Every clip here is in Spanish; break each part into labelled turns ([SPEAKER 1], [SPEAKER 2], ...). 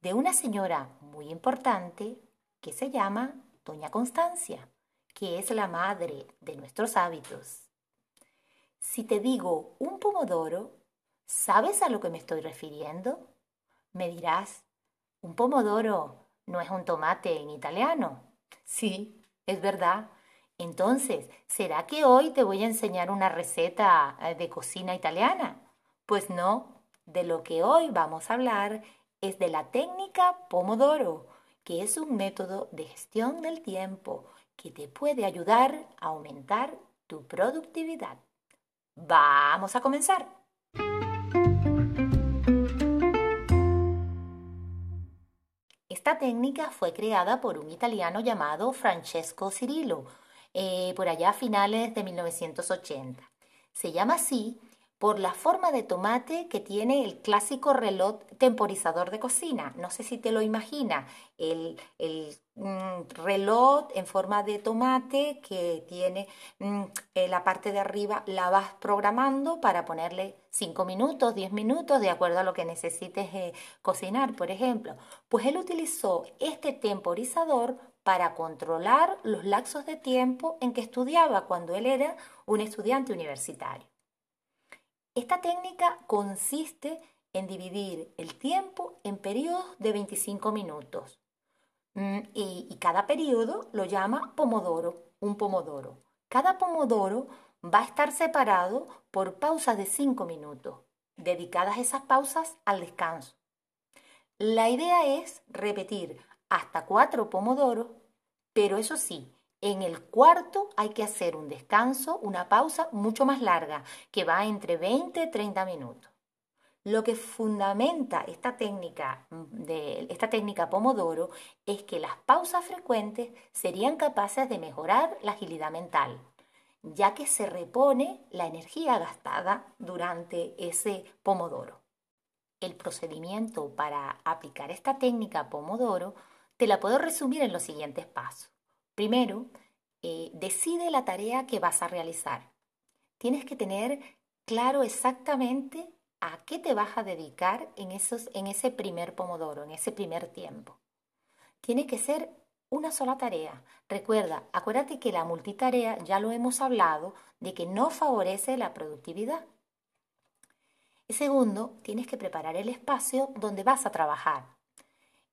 [SPEAKER 1] de una señora muy importante que se llama Doña Constancia, que es la madre de nuestros hábitos. Si te digo un pomodoro, ¿sabes a lo que me estoy refiriendo? Me dirás, ¿un pomodoro no es un tomate en italiano? Sí, es verdad. Entonces, ¿será que hoy te voy a enseñar una receta eh, de cocina italiana? Pues no, de lo que hoy vamos a hablar es de la técnica Pomodoro, que es un método de gestión del tiempo que te puede ayudar a aumentar tu productividad. Vamos a comenzar. Esta técnica fue creada por un italiano llamado Francesco Cirillo, eh, por allá a finales de 1980. Se llama así por la forma de tomate que tiene el clásico reloj temporizador de cocina. No sé si te lo imaginas, el, mm, reloj en forma de tomate que tiene mm, eh, la parte de arriba, la vas programando para ponerle 5 minutos, 10 minutos, de acuerdo a lo que necesites eh, cocinar, por ejemplo. Pues él utilizó este temporizador para controlar los lapsos de tiempo en que estudiaba cuando él era un estudiante universitario. Esta técnica consiste en dividir el tiempo en periodos de 25 minutos. Mm, y, cada periodo lo llama pomodoro, un pomodoro. Cada pomodoro va a estar separado por pausas de 5 minutos, dedicadas esas pausas al descanso. La idea es repetir hasta 4 pomodoros, pero eso sí, en el cuarto hay que hacer un descanso, una pausa mucho más larga, que va entre 20 y 30 minutos. Lo que fundamenta esta técnica, de, esta técnica Pomodoro es que las pausas frecuentes serían capaces de mejorar la agilidad mental, ya que se repone la energía gastada durante ese Pomodoro. El procedimiento para aplicar esta técnica Pomodoro te la puedo resumir en los siguientes pasos. Primero, eh, decide la tarea que vas a realizar. Tienes que tener claro exactamente a qué te vas a dedicar en, esos, en ese primer pomodoro, en ese primer tiempo. Tiene que ser una sola tarea. Recuerda, acuérdate que la multitarea, ya lo hemos hablado, de que no favorece la productividad. Y segundo, tienes que preparar el espacio donde vas a trabajar.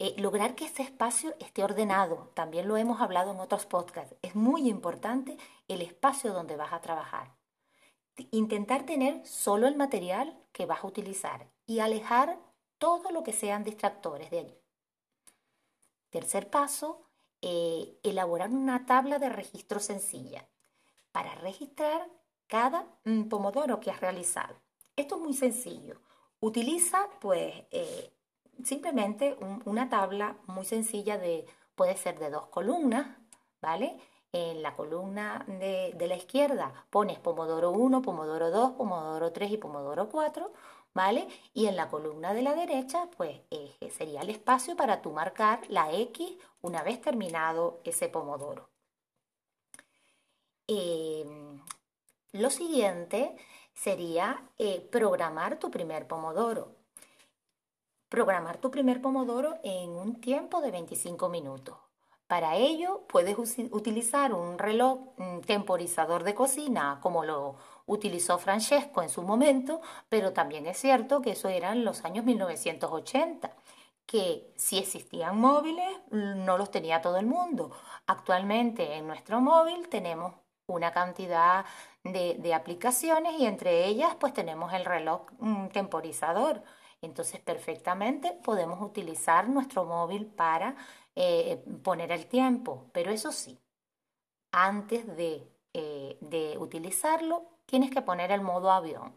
[SPEAKER 1] Eh, lograr que ese espacio esté ordenado, también lo hemos hablado en otros podcasts, es muy importante el espacio donde vas a trabajar. Intentar tener solo el material que vas a utilizar y alejar todo lo que sean distractores de allí. Tercer paso, eh, elaborar una tabla de registro sencilla para registrar cada mm, pomodoro que has realizado. Esto es muy sencillo. Utiliza pues eh, simplemente una tabla muy sencilla de, puede ser de dos columnas, ¿vale? En la columna de, la izquierda pones Pomodoro 1, Pomodoro 2, Pomodoro 3 y Pomodoro 4, ¿vale? Y en la columna de la derecha, pues sería el espacio para tú marcar la X una vez terminado ese Pomodoro. Em, lo siguiente sería eh, programar tu primer Pomodoro programar tu primer pomodoro en un tiempo de 25 minutos. Para ello puedes utilizar un reloj temporizador de cocina como lo utilizó Francesco en su momento, pero también es cierto que eso era en los años 1980 que si existían móviles no los tenía todo el mundo. Actualmente en nuestro móvil tenemos una cantidad de, de aplicaciones y entre ellas pues tenemos el reloj mm, temporizador. Entonces, perfectamente podemos utilizar nuestro móvil para eh, poner el tiempo, pero eso sí, antes de, eh, de utilizarlo, tienes que poner el modo avión.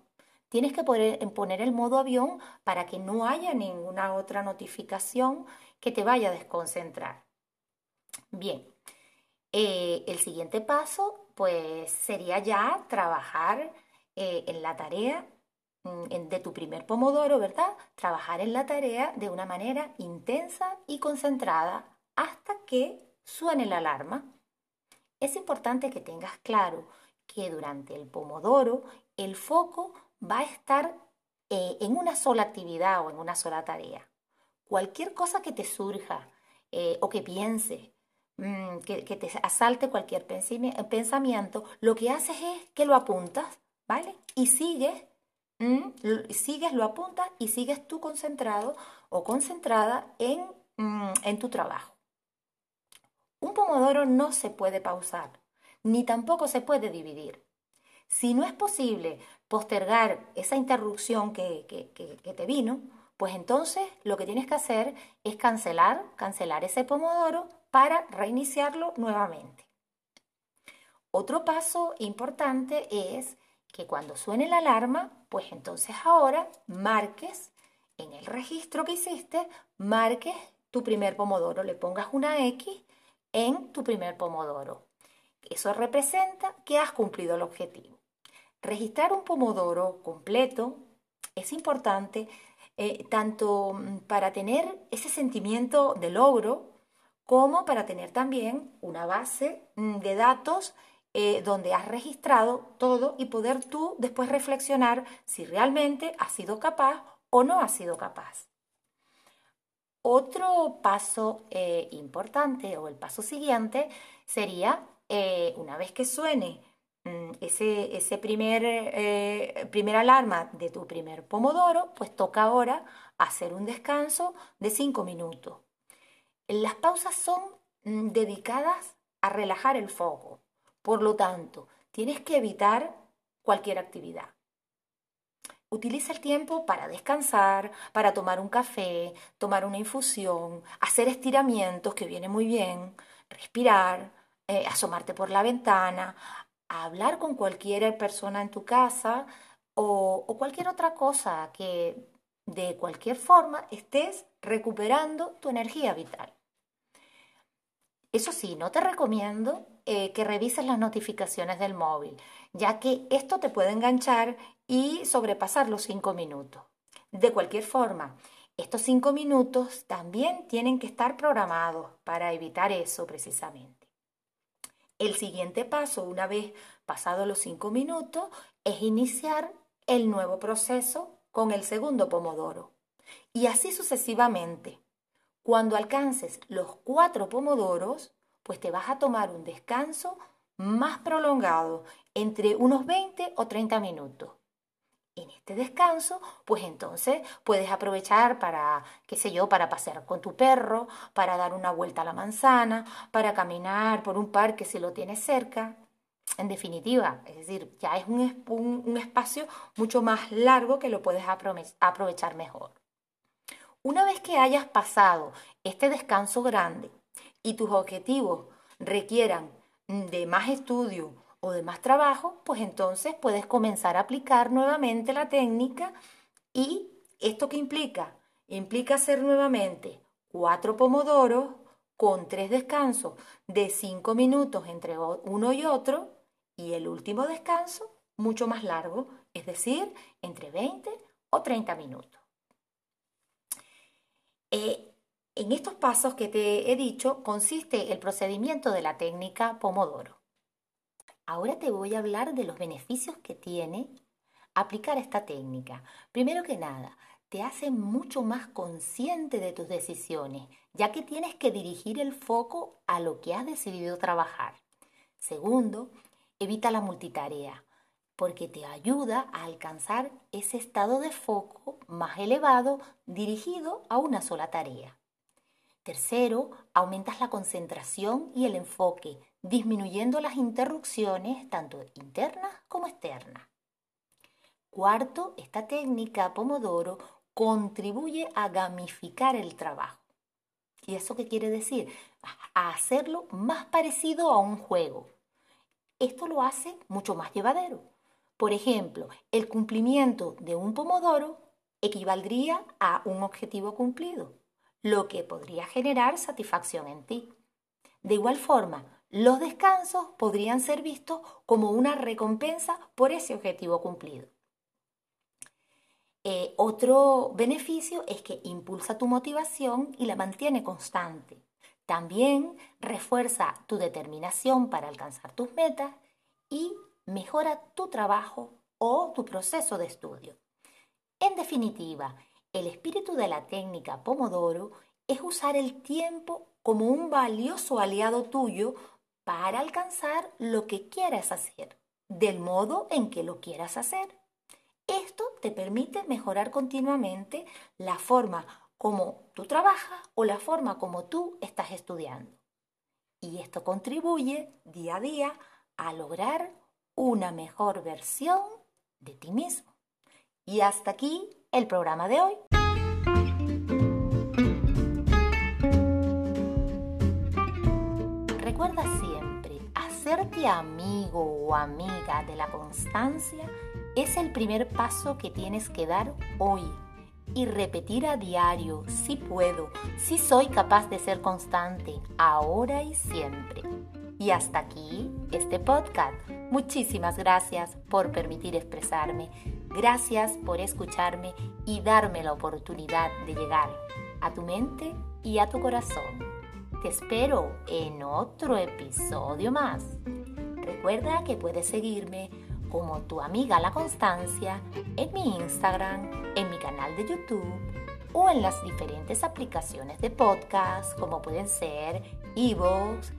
[SPEAKER 1] tienes que poner, el modo avión para que no haya ninguna otra notificación que te vaya a desconcentrar. Bien, eh, el siguiente paso pues sería ya trabajar eh, en la tarea de tu primer pomodoro, ¿verdad? Trabajar en la tarea de una manera intensa y concentrada hasta que suene la alarma. Es importante que tengas claro que durante el pomodoro el foco va a estar eh, en una sola actividad o en una sola tarea. Cualquier cosa que te surja eh, o que pienses, mm, que, te asalte cualquier pensamiento, lo que haces es que lo apuntas, ¿vale? Y sigues, sigues, lo apuntas y sigues tú concentrado o concentrada en, mm, en tu trabajo. Un pomodoro no se puede pausar, ni tampoco se puede dividir. Si no es posible postergar esa interrupción que, te vino, pues entonces lo que tienes que hacer es cancelar, cancelar ese pomodoro para reiniciarlo nuevamente. Otro paso importante es que cuando suene la alarma, pues entonces ahora marques en el registro que hiciste, marques tu primer pomodoro, le pongas una X en tu primer pomodoro. Eso representa que has cumplido el objetivo. Registrar un pomodoro completo es importante eh, tanto mm, para tener ese sentimiento de logro como para tener también una base mm, de datos eh, donde has registrado todo y poder tú después reflexionar si realmente has sido capaz o no has sido capaz. Otro paso eh, importante o el paso siguiente sería, una vez que suene Mm, ese, ese primer, eh, alarma de tu primer pomodoro, pues toca ahora hacer un descanso de 5 minutos. Las pausas son mm, dedicadas a relajar el foco. Por lo tanto, tienes que evitar cualquier actividad. Utiliza el tiempo para descansar, para tomar un café, tomar una infusión, hacer estiramientos, que viene muy bien, respirar, eh, asomarte por la ventana, hablar con cualquier persona en tu casa o, o cualquier otra cosa que de cualquier forma estés recuperando tu energía vital. Eso sí, no te recomiendo eh, que revises las notificaciones del móvil, ya que esto te puede enganchar y sobrepasar los cinco minutos. De cualquier forma, estos cinco minutos también tienen que estar programados para evitar eso precisamente. El siguiente paso, una vez pasados los cinco minutos, es iniciar el nuevo proceso con el segundo pomodoro. Y así sucesivamente. Cuando alcances los cuatro pomodoros, pues te vas a tomar un descanso más prolongado, entre unos 20 o 30 minutos. En este descanso, pues entonces puedes aprovechar para, qué sé yo, para pasear con tu perro, para dar una vuelta a la manzana, para caminar por un parque si lo tienes cerca. En definitiva, es decir, ya es un, un espacio mucho más largo que lo puedes aprovechar mejor. Una vez que hayas pasado este descanso grande y tus objetivos requieran de más estudio o de más trabajo, pues entonces puedes comenzar a aplicar nuevamente la técnica y esto que implica, implica hacer nuevamente cuatro pomodoros con tres descansos de cinco minutos entre uno y otro y el último descanso mucho más largo, es decir, entre 20 o 30 minutos. Eh, en estos pasos que te he dicho consiste el procedimiento de la técnica Pomodoro. Ahora te voy a hablar de los beneficios que tiene aplicar esta técnica. Primero que nada, te hace mucho más consciente de tus decisiones, ya que tienes que dirigir el foco a lo que has decidido trabajar. Segundo, evita la multitarea, porque te ayuda a alcanzar ese estado de foco más elevado dirigido a una sola tarea. Tercero, aumentas la concentración y el enfoque, disminuyendo las interrupciones tanto internas como externas. Cuarto, esta técnica Pomodoro contribuye a gamificar el trabajo. ¿Y eso qué quiere decir? A hacerlo más parecido a un juego. Esto lo hace mucho más llevadero, Por ejemplo, el cumplimiento de un pomodoro equivaldría a un objetivo cumplido, lo que podría generar satisfacción en ti. De igual forma, los descansos podrían ser vistos como una recompensa por ese objetivo cumplido. Eh, otro beneficio es que impulsa tu motivación y la mantiene constante. También refuerza tu determinación para alcanzar tus metas y mejora tu trabajo o tu proceso de estudio. En definitiva, el espíritu de la técnica Pomodoro es usar el tiempo como un valioso aliado tuyo para alcanzar lo que quieras hacer, del modo en que lo quieras hacer. Esto te permite mejorar continuamente la forma como tú trabajas o la forma como tú estás estudiando. Y esto contribuye día a día a lograr una mejor versión de ti mismo. Y hasta aquí el programa de hoy. Recuerda siempre, hacerte amigo o amiga de la constancia es el primer paso que tienes que dar hoy y repetir a diario, si puedo, si soy capaz de ser constante, ahora y siempre. Y hasta aquí este podcast. Muchísimas gracias por permitir expresarme. Gracias por escucharme y darme la oportunidad de llegar a tu mente y a tu corazón. Te espero en otro episodio más. Recuerda que puedes seguirme como tu amiga La Constancia en mi Instagram, en mi canal de YouTube o en las diferentes aplicaciones de podcast como pueden ser Evox,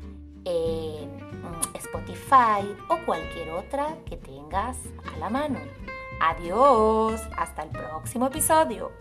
[SPEAKER 1] mm, Spotify o cualquier otra que tengas a la mano. Adiós, hasta el próximo episodio.